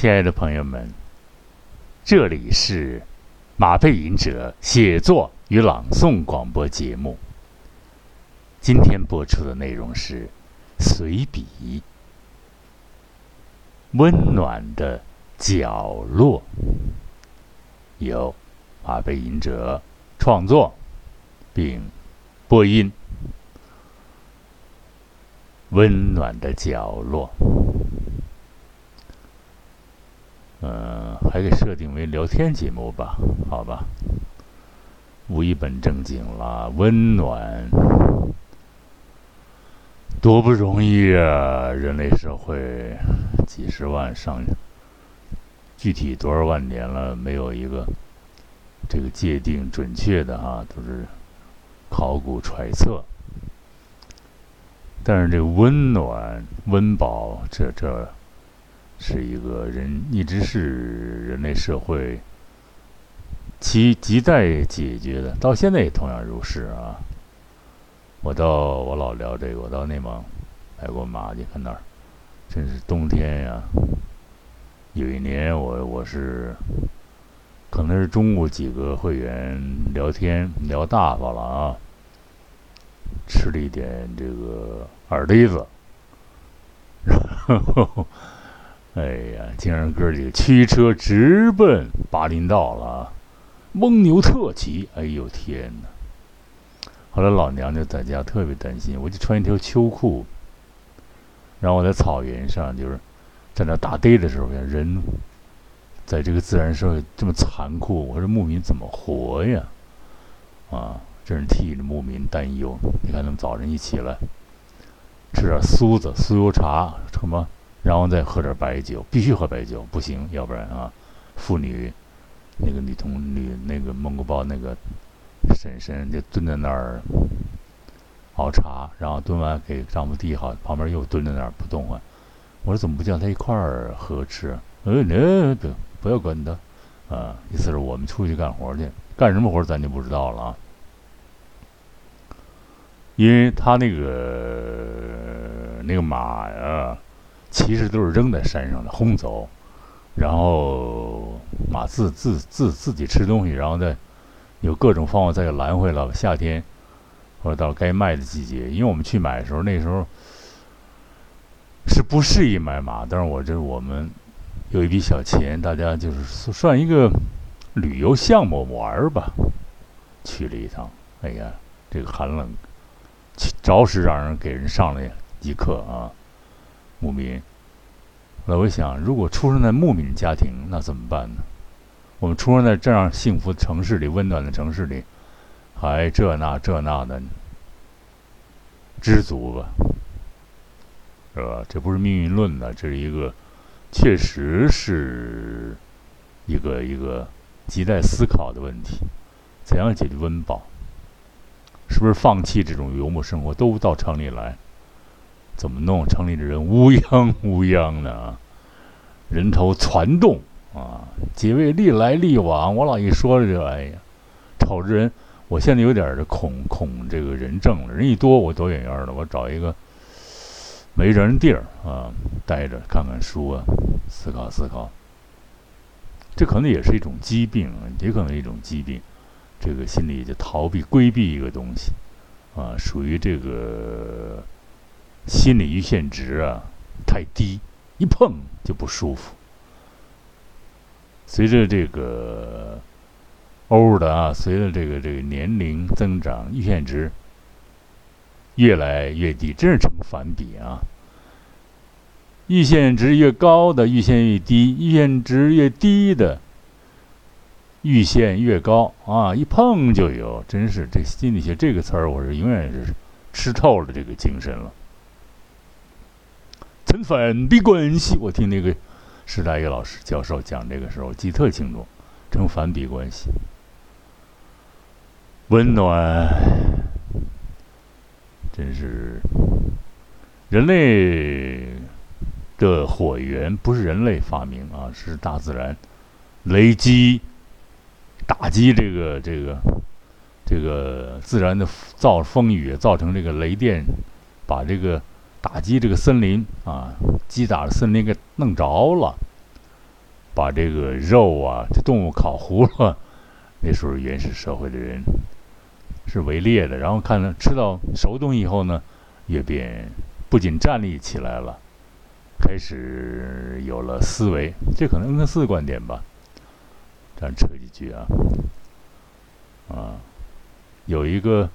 亲爱的朋友们，这里是马背吟者写作与朗诵广播节目。今天播出的内容是随笔《温暖的角落》，由马背吟者创作并播音。温暖的角落。嗯，还给设定为聊天节目吧，好吧。无一本正经了，温暖多不容易啊！人类社会几十万上，具体多少万年了，没有一个这个界定准确的啊，都是考古揣测。但是这温暖、温饱，这这。是一个人一直是人类社会其亟待解决的，到现在也同样如是啊。我到我老聊这个，我到内蒙买过马，你看那儿真是冬天呀。有一年我我是可能是中午几个会员聊天聊大发了啊，吃了一点这个耳钉子，然后。哎呀，竟然哥几个驱车直奔巴林道了，蒙牛特骑！哎呦天哪！后来老娘就在家特别担心，我就穿一条秋裤，然后我在草原上，就是在那打堆的时候，人在这个自然社会这么残酷，我说牧民怎么活呀？啊，真是替牧民担忧。你看他们早晨一起来，吃点酥子、酥油茶，什么？然后再喝点白酒，必须喝白酒，不行，要不然啊，妇女那个女同女那个蒙古包那个婶婶就蹲在那儿熬茶，然后蹲完给丈夫递好，旁边又蹲在那儿不动了。我说怎么不叫他一块儿喝吃？呃，那不不要管他啊，意思是我们出去干活去，干什么活咱就不知道了啊，因为他那个那个马呀。其实都是扔在山上的，轰走，然后马自自自自己吃东西，然后再有各种方法再给拦回来。夏天或者到该卖的季节，因为我们去买的时候，那时候是不适宜买马。但是我这我们有一笔小钱，大家就是算一个旅游项目玩儿吧，去了一趟。哎呀，这个寒冷，着实让人给人上了一课啊。牧民，那我想，如果出生在牧民家庭，那怎么办呢？我们出生在这样幸福的城市里、温暖的城市里，还这那这那的，知足吧，是吧？这不是命运论的，这是一个，确实是一个一个亟待思考的问题：怎样解决温饱？是不是放弃这种游牧生活，都到城里来？怎么弄？城里的人乌泱乌泱的啊，人头攒动啊，几位历来历往，我老一说这，哎呀，瞅着人，我现在有点这恐恐这个人症了。人一多，我躲远远的，我找一个没人的地儿啊，待着看看书啊，思考思考。这可能也是一种疾病，也可能一种疾病。这个心里就逃避规避一个东西啊，属于这个。心理阈限值啊太低，一碰就不舒服。随着这个欧的啊，随着这个这个年龄增长，阈限值越来越低，真是成反比啊。阈限值越高的阈限越低，阈限值越低的阈限越高啊！一碰就有，真是这心理学这个词儿，我是永远是吃透了这个精神了。成反比关系，我听那个石大爷老师教授讲这个时候记特清楚，成反比关系，温暖，真是人类的火源不是人类发明啊，是大自然雷击打击这个这个这个自然的造风雨，造成这个雷电，把这个。打击这个森林啊，击打的森林给弄着了，把这个肉啊，这动物烤糊了。那时候原始社会的人是围猎的，然后看到吃到熟东西以后呢，也便不仅站立起来了，开始有了思维。这可能恩格斯的观点吧。这样扯几句啊，啊，有一个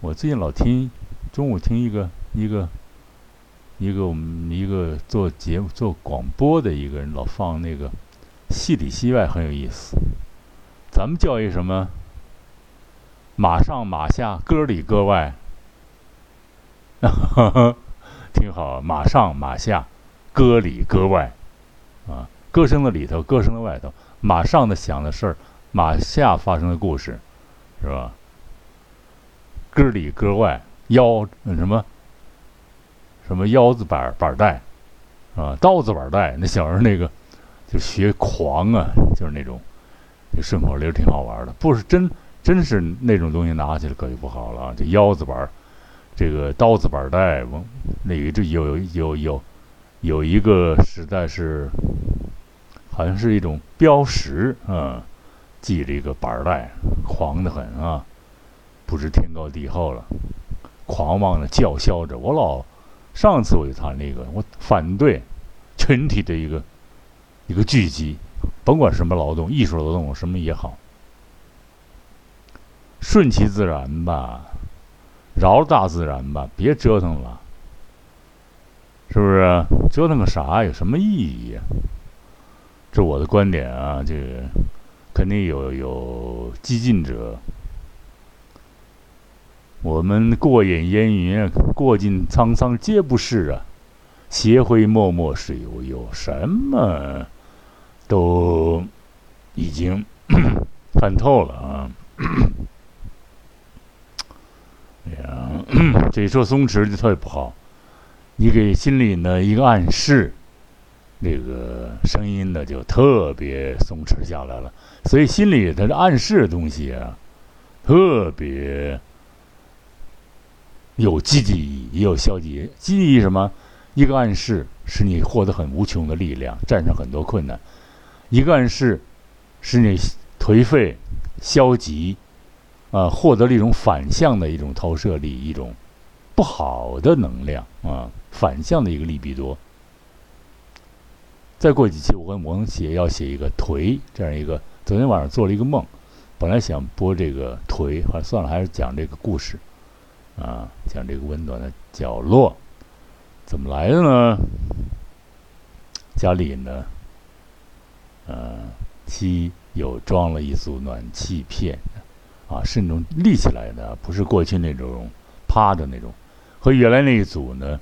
我最近老听，中午听一个一个一个我们一个做节目做广播的一个人老放那个戏里戏外很有意思。咱们叫一什么？马上马下，歌里歌外，挺好。马上马下，歌里歌外，啊，歌声的里头，歌声的外头。马上的想的事儿，马下发生的故事，是吧？歌里歌外，腰什么？什么腰子板板带，啊，刀子板带。那小时候那个就学狂啊，就是那种。这顺口溜挺好玩的，不是真，真是那种东西拿起来可就不好了。这腰子板这个刀子板带，那个就有有有有一个实在是，好像是一种标识啊，系着一个板带，狂得很啊，不知天高地厚了，狂妄的叫嚣着。我老上次我就谈那个，我反对群体的一个一个聚集。甭管什么劳动，艺术劳动什么也好，顺其自然吧，饶大自然吧，别折腾了，是不是？折腾个啥？有什么意义？这我的观点啊，这个肯定有有激进者。我们过眼烟云，过尽沧桑皆不是啊，斜晖脉脉水悠悠，什么？都已经 看透了啊！哎呀，这一说松弛就特别不好。你给心里呢一个暗示，那个声音呢就特别松弛下来了。所以心里它是暗示的东西啊，特别有积极意义，也有消极。积极意义什么？一个暗示使你获得很无穷的力量，战胜很多困难。一个暗示，使你颓废、消极，啊，获得了一种反向的一种投射力，一种不好的能量啊，反向的一个利比多。再过几期，我跟王写要写一个颓这样一个。昨天晚上做了一个梦，本来想播这个颓，算了，还是讲这个故事，啊，讲这个温暖的角落，怎么来的呢？家里呢？呃，七有装了一组暖气片，啊，是那种立起来的，不是过去那种趴的那种，和原来那一组呢，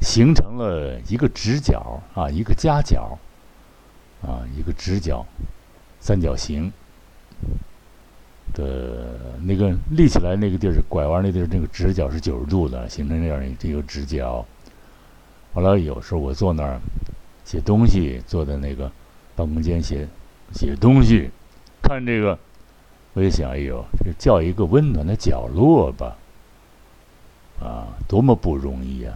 形成了一个直角啊，一个夹角，啊，一个直角，三角形的那个立起来那个地儿，拐弯那地儿，那个直角是九十度的，形成那样一个直角。后来有时候我坐那儿写东西，坐在那个。办公间写写东西，看这个，我就想，哎呦，这叫一个温暖的角落吧，啊，多么不容易呀！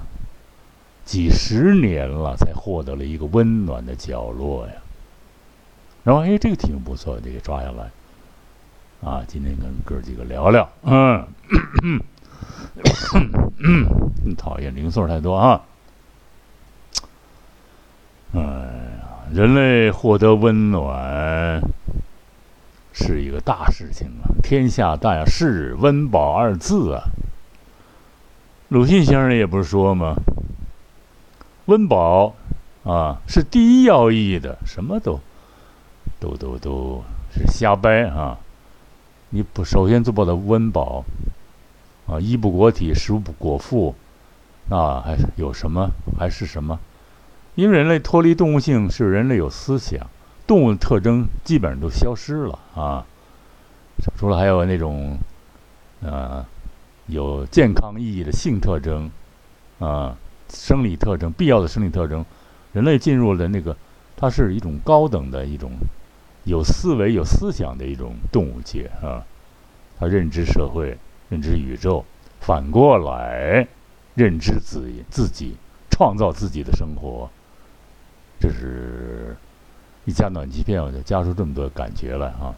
几十年了才获得了一个温暖的角落呀。然后，哎，这个挺不错，这个抓下来，啊，今天跟哥几个聊聊，嗯，嗯，讨厌零碎太多啊，哎。人类获得温暖是一个大事情啊！天下大事，温饱二字啊。鲁迅先生也不是说吗？温饱啊是第一要义的，什么都都都都是瞎掰啊！你不首先做不到温饱啊，衣不裹体，食不果腹，那还有什么？还是什么？因为人类脱离动物性，是人类有思想，动物的特征基本上都消失了啊。除了还有那种，呃，有健康意义的性特征，啊，生理特征必要的生理特征，人类进入了那个，它是一种高等的一种有思维、有思想的一种动物界啊。它认知社会，认知宇宙，反过来认知自己，自己创造自己的生活。这是一加暖气片，我就加出这么多感觉来啊。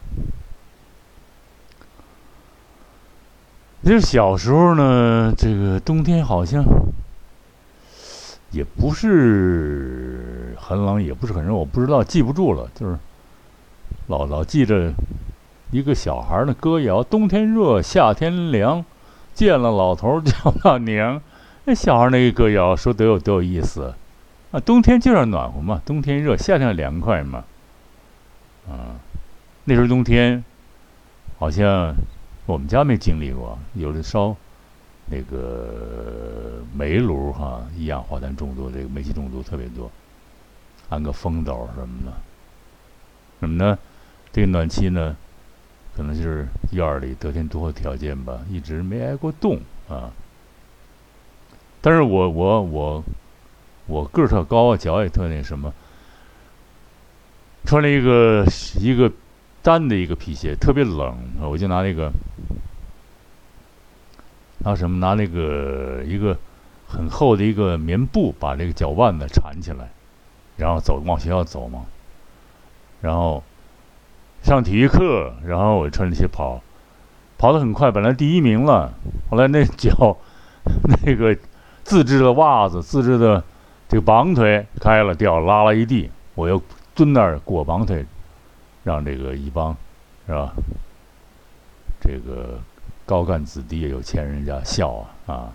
就是小时候呢，这个冬天好像也不是很冷，也不是很热，我不知道，记不住了。就是老老记着一个小孩儿的歌谣：“冬天热，夏天凉，见了老头叫他娘。”那小孩儿那个歌谣说得有多有意思啊！冬天就是暖和嘛，冬天热，夏天凉快嘛。啊，那时候冬天好像。我们家没经历过，有的烧那个煤炉哈，一氧化碳中毒，这个煤气中毒特别多，安个风斗什么的。什么呢？这个暖气呢，可能就是院儿里得天独厚条件吧，一直没挨过冻啊。但是我我我我个儿特高，脚也特那什么，穿了一个一个。单的一个皮鞋特别冷，我就拿那个拿什么拿那个一个很厚的一个棉布把这个脚腕子缠起来，然后走往学校走嘛，然后上体育课，然后我穿着鞋跑，跑得很快，本来第一名了，后来那脚那个自制的袜子自制的这个绑腿开了掉拉了一地，我又蹲那儿裹绑腿。让这个一帮，是吧？这个高干子弟、有钱人家笑啊啊！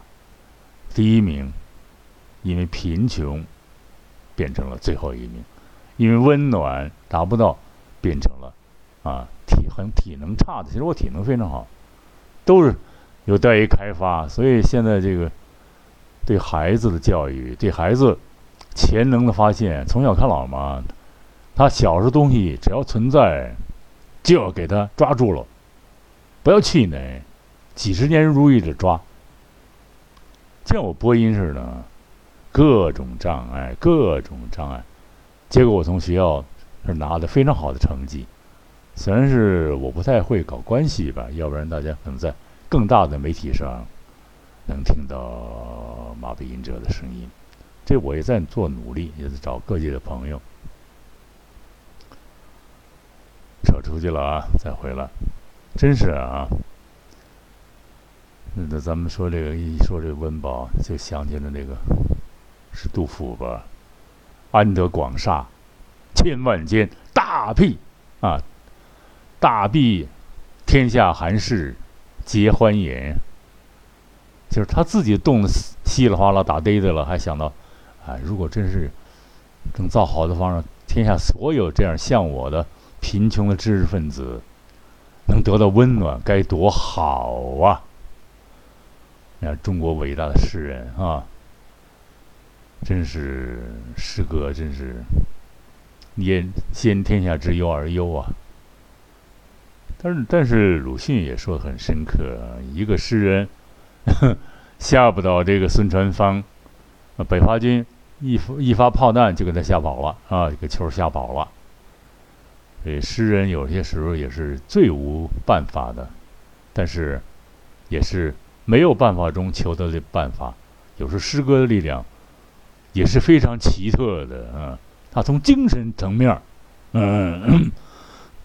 第一名，因为贫穷变成了最后一名，因为温暖达不到，变成了啊体很体能差的。其实我体能非常好，都是有待于开发。所以现在这个对孩子的教育，对孩子潜能的发现，从小看老嘛。他小时候东西只要存在，就要给他抓住了，不要气馁，几十年如一日抓。像我播音似的，各种障碍，各种障碍，结果我从学校是拿的非常好的成绩。虽然是我不太会搞关系吧，要不然大家可能在更大的媒体上能听到马背音者的声音。这我也在做努力，也在找各界的朋友。扯出去了啊！再回来，真是啊。那咱们说这个，一说这个温饱，就想起了那个是杜甫吧？“安得广厦千万间，大庇啊，大庇天下寒士皆欢颜。”就是他自己冻得稀里哗啦打嘚嘚了，还想到，啊，如果真是能造好的方，天下所有这样像我的。贫穷的知识分子能得到温暖，该多好啊！你看中国伟大的诗人啊，真是诗歌，真是先先天下之忧而忧啊！但是，但是鲁迅也说很深刻，一个诗人 吓不倒这个孙传芳，北伐军一发一发炮弹就给他吓跑了啊，这个球吓跑了。所以诗人有些时候也是最无办法的，但是也是没有办法中求得的办法。有时候诗歌的力量也是非常奇特的啊！它从精神层面，嗯，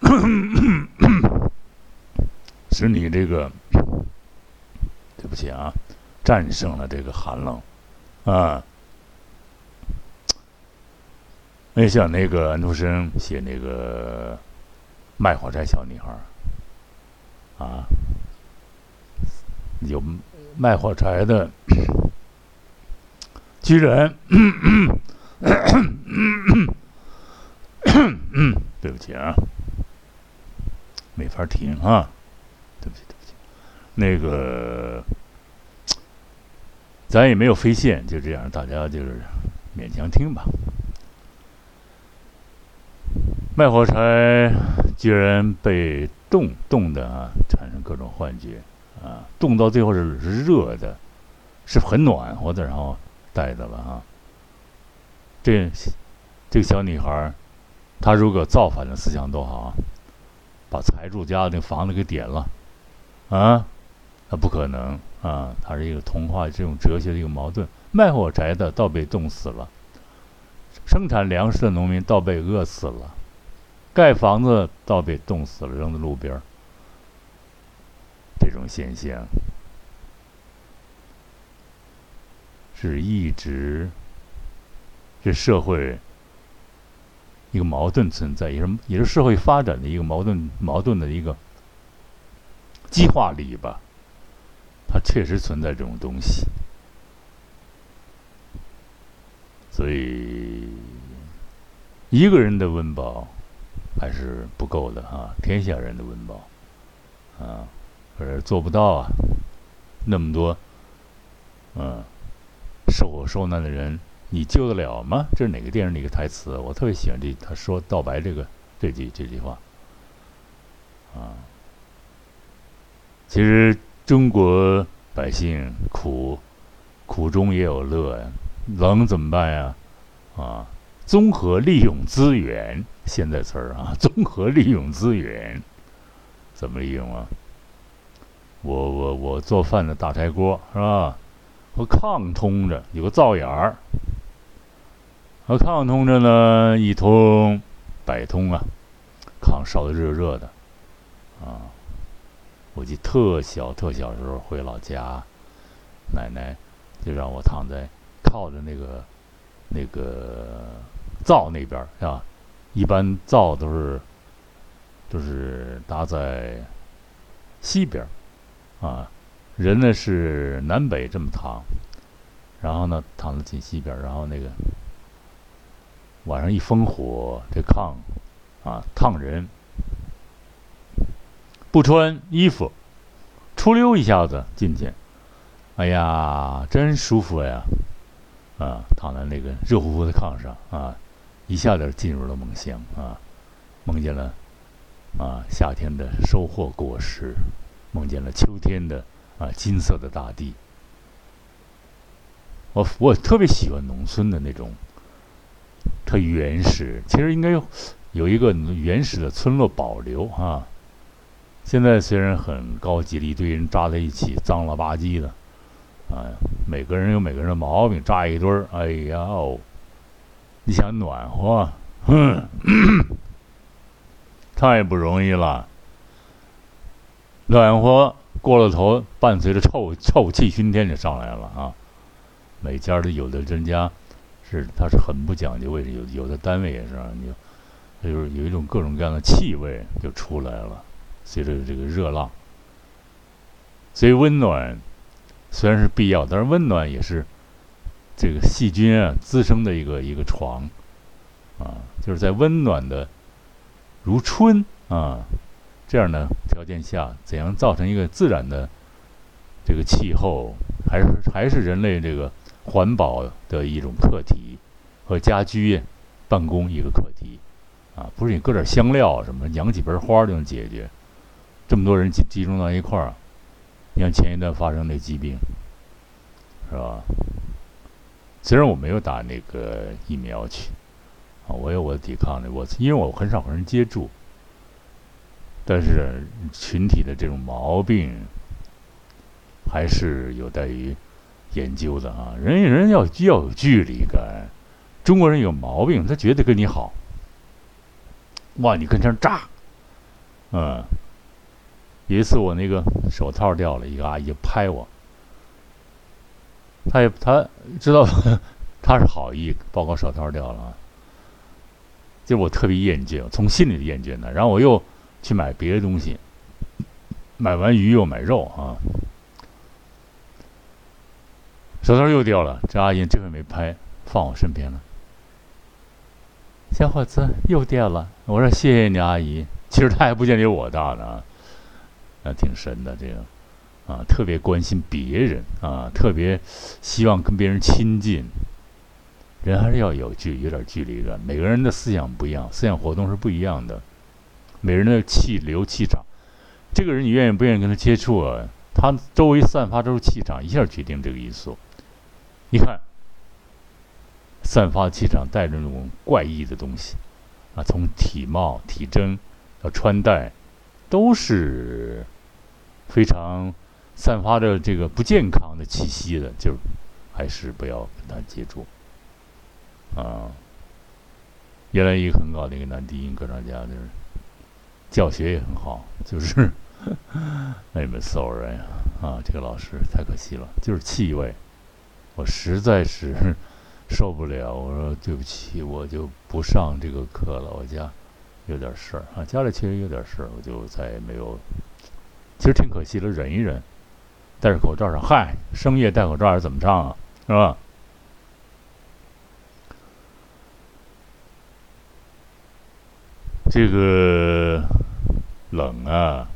使你这个对不起啊，战胜了这个寒冷啊。那像那个安徒生写那个卖火柴小女孩啊，有卖火柴的居然，对不起啊，没法听啊，对不起对不起，那个咱也没有飞线，就这样，大家就是勉强听吧。卖火柴居然被冻冻的啊，产生各种幻觉啊，冻到最后是热的，是很暖和的，然后带的了啊。这这个小女孩，她如果造反的思想多好啊，把财主家的房子给点了啊，那不可能啊，它是一个童话这种哲学的一个矛盾。卖火柴的倒被冻死了，生产粮食的农民倒被饿死了。盖房子倒被冻死了，扔在路边儿。这种现象是一直是社会一个矛盾存在，也是也是社会发展的一个矛盾矛盾的一个激化力吧。它确实存在这种东西，所以一个人的温饱还是不够的啊，天下人的温饱啊。可是做不到啊！那么多，嗯，受苦受难的人，你救得了吗？这是哪个电影哪个台词？我特别喜欢这他说道白这个这句这句话，啊，其实中国百姓苦，苦中也有乐呀，冷怎么办呀？啊，综合利用资源，现在词儿啊，综合利用资源，怎么利用啊？我我我做饭的大柴锅是吧？和炕通着，有个灶眼儿。和炕通着呢，一通百通啊，炕烧的热热的啊。我记特小特小时候回老家，奶奶就让我躺在靠着那个那个灶那边是吧？一般灶都是都是搭在西边。啊，人呢是南北这么躺，然后呢躺在紧西边，然后那个晚上一烽火，这炕啊烫人，不穿衣服，出溜一下子进去，哎呀，真舒服呀！啊，躺在那个热乎乎的炕上啊，一下子进入了梦乡啊，梦见了啊夏天的收获果实。梦见了秋天的啊金色的大地，我我特别喜欢农村的那种，特原始。其实应该有一个原始的村落保留啊。现在虽然很高级了，一堆人扎在一起，脏了吧唧的，啊，每个人有每个人的毛病，扎一堆儿，哎呀哦，你想暖和，哼，太不容易了。暖和过了头，伴随着臭臭气熏天就上来了啊！每家的有的人家是他是很不讲究卫生，有有的单位也是，你就是有一种各种各样的气味就出来了，随着这个热浪。所以温暖虽然是必要，但是温暖也是这个细菌啊滋生的一个一个床啊，就是在温暖的如春啊。这样的条件下，怎样造成一个自然的这个气候，还是还是人类这个环保的一种课题和家居办公一个课题啊，不是你搁点香料什么养几盆花就能解决。这么多人集集中到一块儿，你像前一段发生那疾病，是吧？虽然我没有打那个疫苗去啊，我有我的抵抗力，我因为我很少和人接触。但是群体的这种毛病还是有待于研究的啊！人与人要要有距离感。中国人有毛病，他绝对跟你好。哇，你跟这炸，嗯。有一次我那个手套掉了，一个阿姨拍我，她也她知道 她是好意，报告手套掉了，就我特别厌倦，从心里厌倦的，然后我又。去买别的东西，买完鱼又买肉啊，手套又掉了。这阿姨这回没拍，放我身边了。小伙子又掉了，我说谢谢你阿姨。其实他还不见得有我大呢，啊，挺神的这个，啊，特别关心别人啊，特别希望跟别人亲近。人还是要有距有点距离感，每个人的思想不一样，思想活动是不一样的。每个人的气流气场，这个人你愿意不愿意跟他接触啊？他周围散发出气场，一下决定这个因素。你看，散发气场带着那种怪异的东西，啊，从体貌、体征到穿戴，都是非常散发着这个不健康的气息的，就还是不要跟他接触，啊。原来一个很高的一个男低音歌唱家，就是教学也很好，就是 那么 sorry 啊，这个老师太可惜了，就是气味，我实在是受不了。我说对不起，我就不上这个课了。我家有点事儿啊，家里确实有点事儿，我就再也没有。其实挺可惜的，忍一忍，戴着口罩上，嗨，深夜戴口罩是怎么唱啊？是吧？这个冷啊，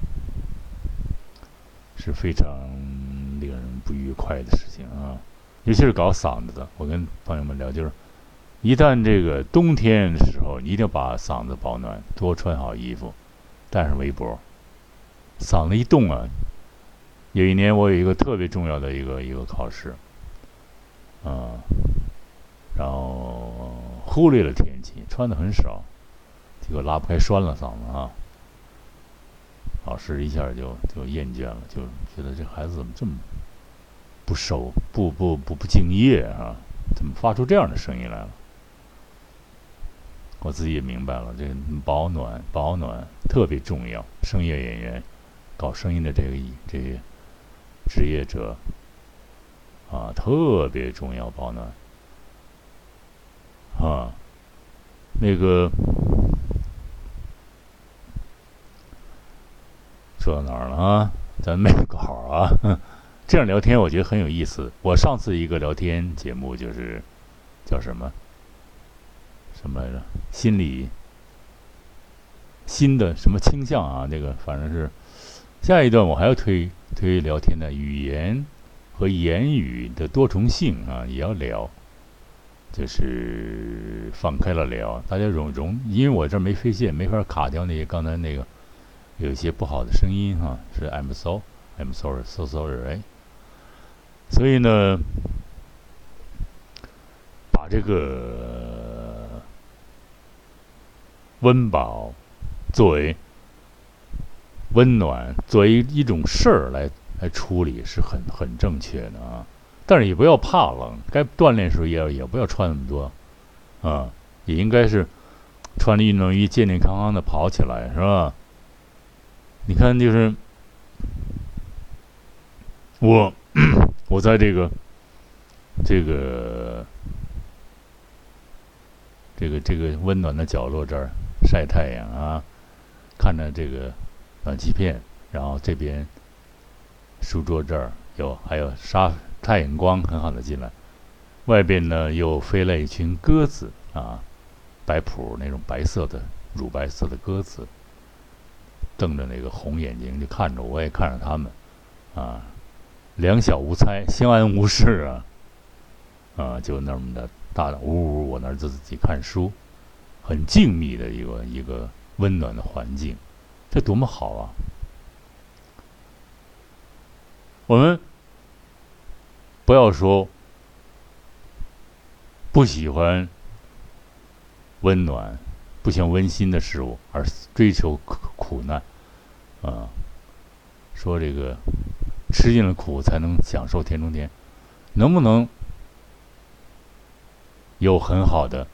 是非常令人不愉快的事情啊，尤其是搞嗓子的。我跟朋友们聊，就是一旦这个冬天的时候，你一定要把嗓子保暖，多穿好衣服，带上围脖。嗓子一动啊，有一年我有一个特别重要的一个一个考试，啊，然后忽略了天气，穿的很少。结果拉不开栓了嗓子啊！老师一下就就厌倦了，就觉得这孩子怎么这么不守、不不不不敬业啊？怎么发出这样的声音来了？我自己也明白了，这保暖保暖特别重要。声乐演员搞声音的这个这些职业者啊，特别重要保暖啊，那个。说到哪儿了啊？咱没稿啊，这样聊天我觉得很有意思。我上次一个聊天节目就是叫什么什么来着？心理新的什么倾向啊？那个反正是下一段我还要推推聊天的语言和言语的多重性啊，也要聊，就是放开了聊，大家容容，因为我这没飞线，没法卡掉那些刚才那个。有一些不好的声音哈，是 I'm so I'm sorry so sorry 哎，所以呢，把这个温饱作为温暖，作为一种事儿来来处理，是很很正确的啊。但是也不要怕冷，该锻炼时候也也不要穿那么多啊，也应该是穿着运动衣健健康康的跑起来，是吧？你看，就是我，我在这个这个这个这个温暖的角落这儿晒太阳啊，看着这个暖气片，然后这边书桌这儿有还有沙太阳光很好的进来，外边呢又飞来一群鸽子啊，白谱那种白色的乳白色的鸽子。瞪着那个红眼睛就看着我，也看着他们，啊，两小无猜，相安无事啊，啊，就那么的大大呜呜，我那儿自己看书，很静谧的一个一个温暖的环境，这多么好啊！我们不要说不喜欢温暖、不喜欢温馨的事物，而追求苦难。啊，说这个吃尽了苦才能享受甜中甜，能不能有很好的、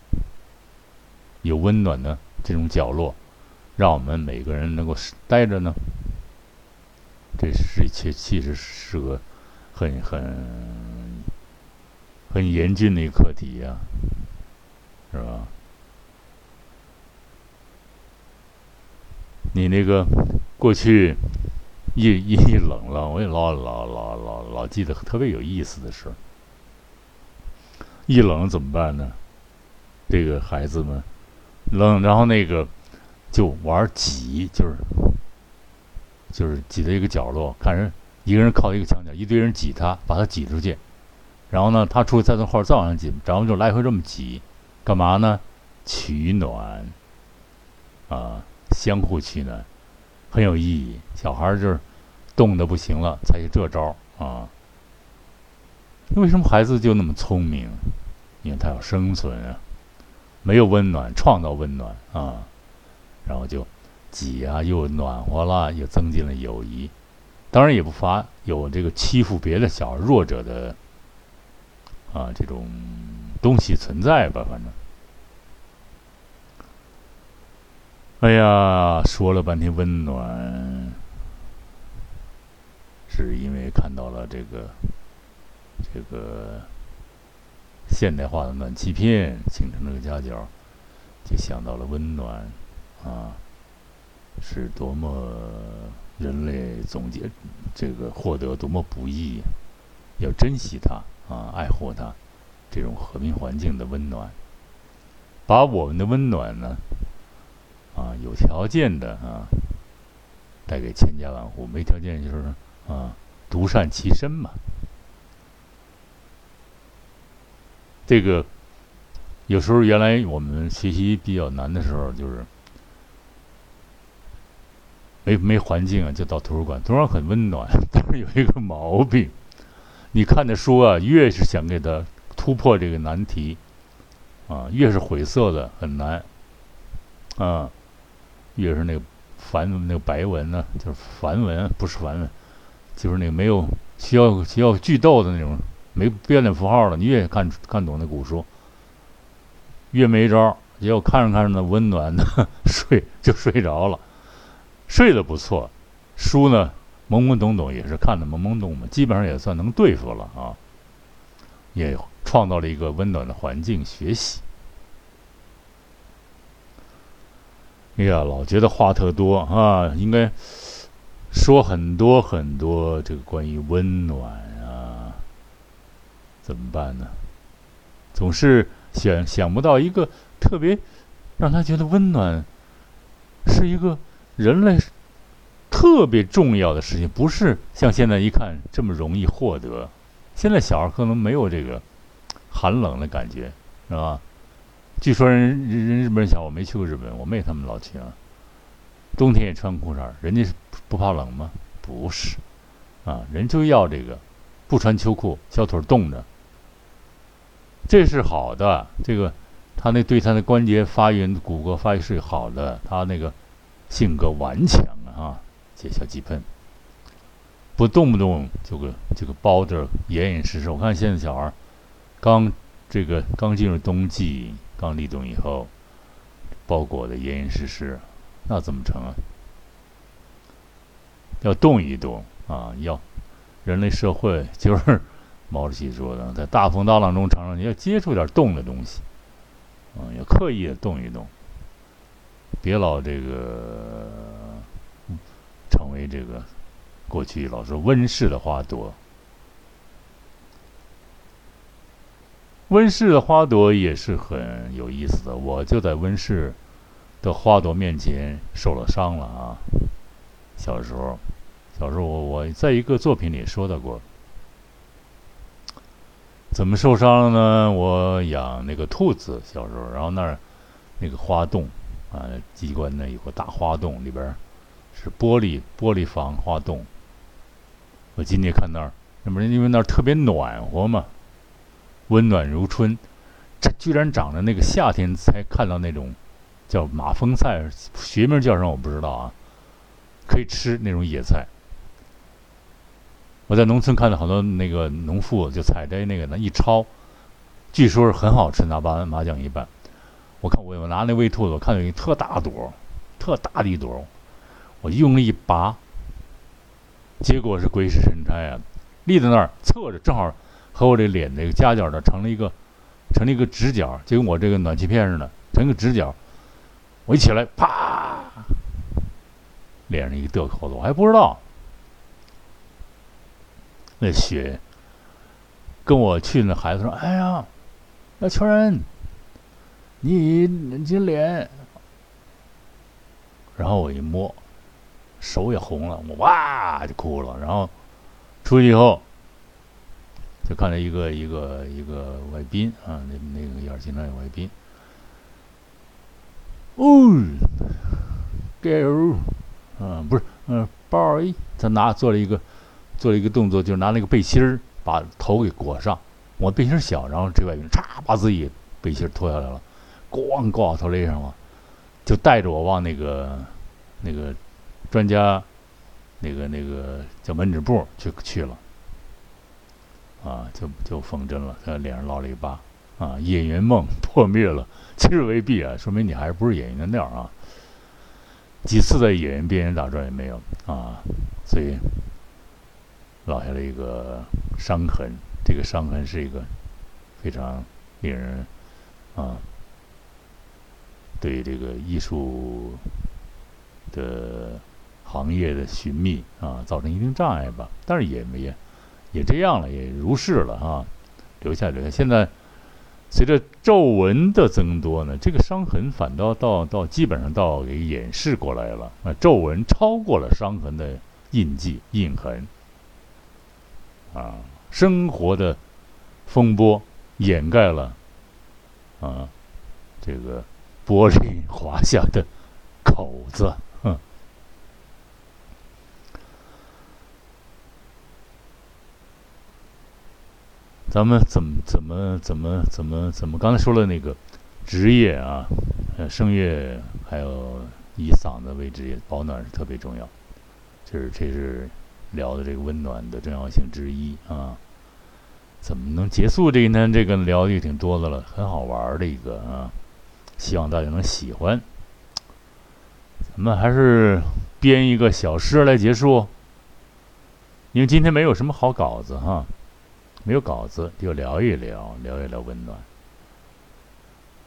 有温暖的这种角落，让我们每个人能够待着呢？这是其其实是个很很很严峻的一个课题呀，是吧？你那个。过去一 一冷了，我也老老老老老记得特别有意思的事儿。一冷怎么办呢？这个孩子们冷，然后那个就玩挤，就是就是挤在一个角落，看人一个人靠一个墙角，一堆人挤他，把他挤出去。然后呢，他出去再从后边再往上挤，然后就来回这么挤，干嘛呢？取暖啊，相互取暖。很有意义，小孩就是冻得不行了，才有这招啊。为什么孩子就那么聪明？因为他要生存啊，没有温暖，创造温暖啊，然后就挤啊，又暖和了，又增进了友谊。当然也不乏有这个欺负别的小弱者的啊这种东西存在吧，反正。哎呀，说了半天温暖，是因为看到了这个这个现代化的暖气片形成这个夹角，就想到了温暖啊，是多么人类总结这个获得多么不易，要珍惜它啊，爱护它，这种和平环境的温暖，把我们的温暖呢。啊，有条件的啊，带给千家万户；没条件就是啊，独善其身嘛。这个有时候原来我们学习比较难的时候，就是没没环境啊，就到图书馆。图书馆很温暖，但是有一个毛病，你看的书啊，越是想给它突破这个难题啊，越是晦涩的，很难啊。越是那个繁那个白文呢，就是繁文，不是繁文，就是那个没有需要需要句逗的那种，没标点符号的，你越看看懂那古书，越没招。结果看着看着呢，温暖的 睡就睡着了，睡得不错。书呢，懵懵懂懂也是看的懵懵懂懂，基本上也算能对付了啊，也创造了一个温暖的环境学习。哎呀，老觉得话特多啊，应该说很多很多这个关于温暖啊，怎么办呢？总是想想不到一个特别让他觉得温暖是一个人类特别重要的事情，不是像现在一看这么容易获得。现在小孩可能没有这个寒冷的感觉，是吧？据说人人日本人小，我没去过日本，我妹他们老去啊。冬天也穿裤衩人家是不怕冷吗？不是，啊，人就要这个，不穿秋裤，小腿冻着，这是好的。这个他那对他的关节发育、骨骼发育是好的。他那个性格顽强啊，这小鸡喷，不动不动就个这个包着严严实实。我看现在小孩刚这个刚进入冬季。刚立冬以后，包裹的严严实实，那怎么成啊？要动一动啊！要人类社会就是毛主席说的，在大风大浪中成长，你要接触点动的东西，啊，要刻意的动一动，别老这个成为这个过去老说温室的花朵。温室的花朵也是很有意思的，我就在温室的花朵面前受了伤了啊！小时候，小时候我我在一个作品里说到过，怎么受伤了呢？我养那个兔子，小时候，然后那儿那个花洞啊，机关呢有个大花洞，里边是玻璃玻璃房花洞。我今天看那儿，那不是因为那儿特别暖和嘛？温暖如春，这居然长着那个夏天才看到那种叫马蜂菜，学名叫什么我不知道啊，可以吃那种野菜。我在农村看到好多那个农妇就采摘那个呢，一焯，据说是很好吃，拿麻麻酱一拌。我看我我拿那喂兔子，我看到一特大朵，特大的一朵，我用力一拔，结果是鬼使神差啊，立在那儿侧着，正好。和我这脸这个夹角呢，成了一个，成了一个直角，就跟我这个暖气片似的，成一个直角。我一起来，啪，脸上一个掉口子，我还不知道。那血，跟我去那孩子说：“哎呀，那秋人，你你这脸。”然后我一摸，手也红了，我哇就哭了。然后出去以后。就看到一个一个一个外宾啊，那那个眼经常有外宾，哦，girl，，嗯不是，嗯，，boy，，他拿做了一个做了一个动作，就是拿那个背心儿把头给裹上。我背心小，然后这外宾嚓把自己背心脱下来了，咣挂头勒上了，就带着我往那个那个专家那个那个叫门诊部去去了。啊，就就缝针了，他脸上落了一疤，啊，演员梦破灭了，其实未必啊，说明你还是不是演员的料啊。几次在演员边缘打转也没有啊，所以落下了一个伤痕。这个伤痕是一个非常令人啊，对这个艺术的行业的寻觅啊，造成一定障碍吧。但是也没也也这样了，也如是了啊，留下留下。现在。随着皱纹的增多呢，这个伤痕反倒到到基本上到给掩饰过来了。啊，皱纹超过了伤痕的印记印痕，啊，生活的风波掩盖了啊，这个玻璃划下的口子。咱们怎么怎么怎么怎么怎么？刚才说了那个职业啊，呃，声乐还有以嗓子为职业，保暖是特别重要。就是这是聊的这个温暖的重要性之一啊。怎么能结束这一天？这个聊的也挺多的了，很好玩的一个啊，希望大家能喜欢。咱们还是编一个小诗来结束，因为今天没有什么好稿子哈。没有稿子，就聊一聊，聊一聊温暖，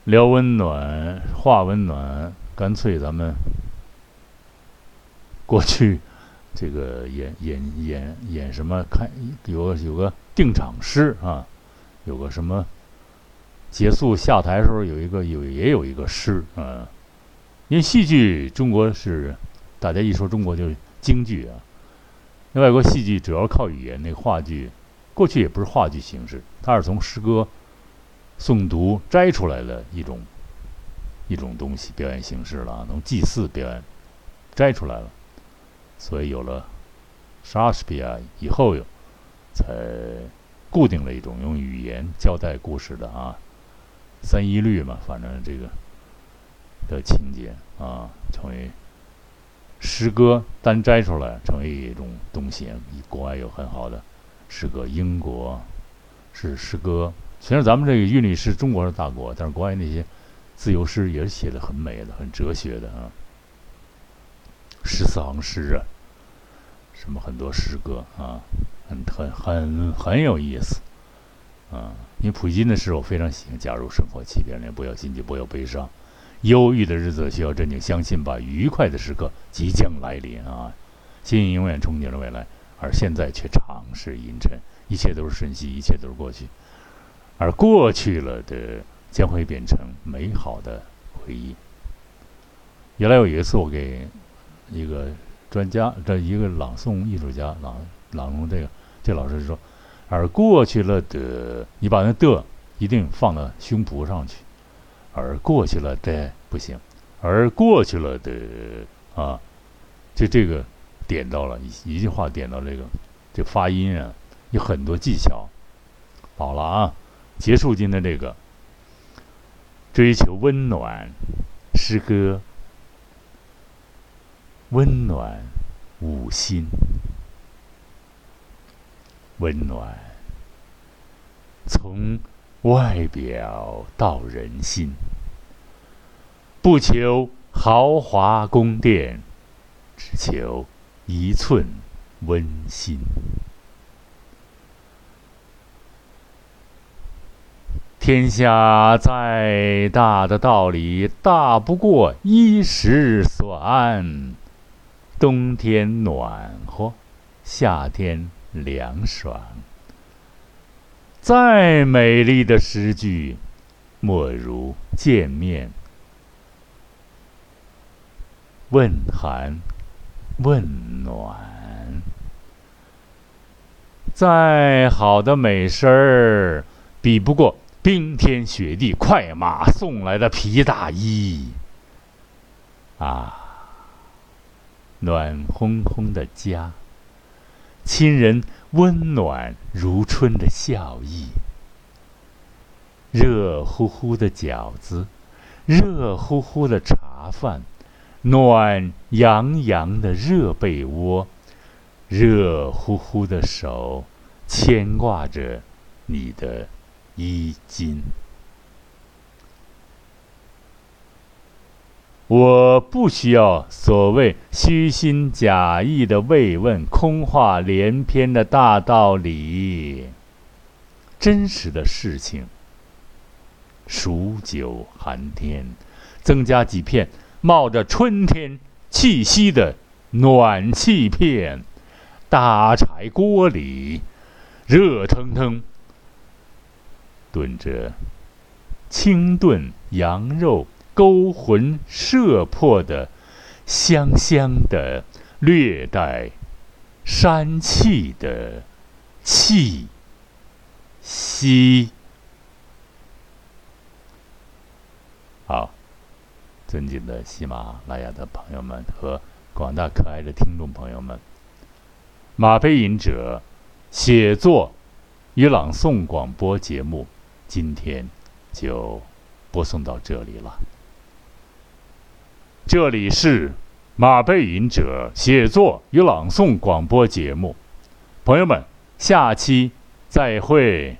聊温暖，话温暖，干脆咱们过去这个演演演演什么？看有有个定场诗啊，有个什么结束下台的时候有一个有也有一个诗啊，因为戏剧中国是大家一说中国就是京剧啊，那外国戏剧主要靠语言，那话剧。过去也不是话剧形式，它是从诗歌诵读摘出来的一种一种东西表演形式了，从祭祀表演摘出来了，所以有了莎士比亚以后，才固定了一种用语言交代故事的啊，三一律嘛，反正这个的情节啊，成为诗歌单摘出来成为一种东西，国外有很好的。诗歌，英国是诗歌。虽然咱们这个韵律是中国的大国，但是国外那些自由诗也是写的很美的，很哲学的啊。十四行诗啊，什么很多诗歌啊，很很很很有意思啊。因为普京的诗我非常喜欢。加入生活起点连不要心急，不要悲伤。忧郁的日子需要镇静，相信吧，愉快的时刻即将来临啊！心永远憧憬着未来。而现在却常是阴沉，一切都是瞬息，一切都是过去，而过去了的将会变成美好的回忆。原来有一次，我给一个专家，这一个朗诵艺术家朗朗诵这个，这老师说：“而过去了的，你把那的一定放到胸脯上去，而过去了的不行，而过去了的啊，就这个。”点到了一一句话，点到这个，这发音啊，有很多技巧。好了啊，结束今天这个追求温暖诗歌，温暖五心，温暖从外表到人心，不求豪华宫殿，只求。一寸温馨。天下再大的道理，大不过衣食所安。冬天暖和，夏天凉爽。再美丽的诗句，莫如见面问寒。问暖，再好的美食儿，比不过冰天雪地快马送来的皮大衣。啊，暖烘烘的家，亲人温暖如春的笑意，热乎乎的饺子，热乎乎的茶饭。暖洋洋的热被窝，热乎乎的手牵挂着你的衣襟。我不需要所谓虚心假意的慰问、空话连篇的大道理。真实的事情，数九寒天，增加几片冒着春天气息的暖气片，大柴锅里，热腾腾炖着清炖羊肉。勾魂摄魄的、香香的、略带膻气的气息。好，尊敬的喜马拉雅的朋友们和广大可爱的听众朋友们，马背吟者写作与朗诵广播节目，今天就播送到这里了。这里是马背吟者写作与朗诵广播节目，朋友们，下期再会。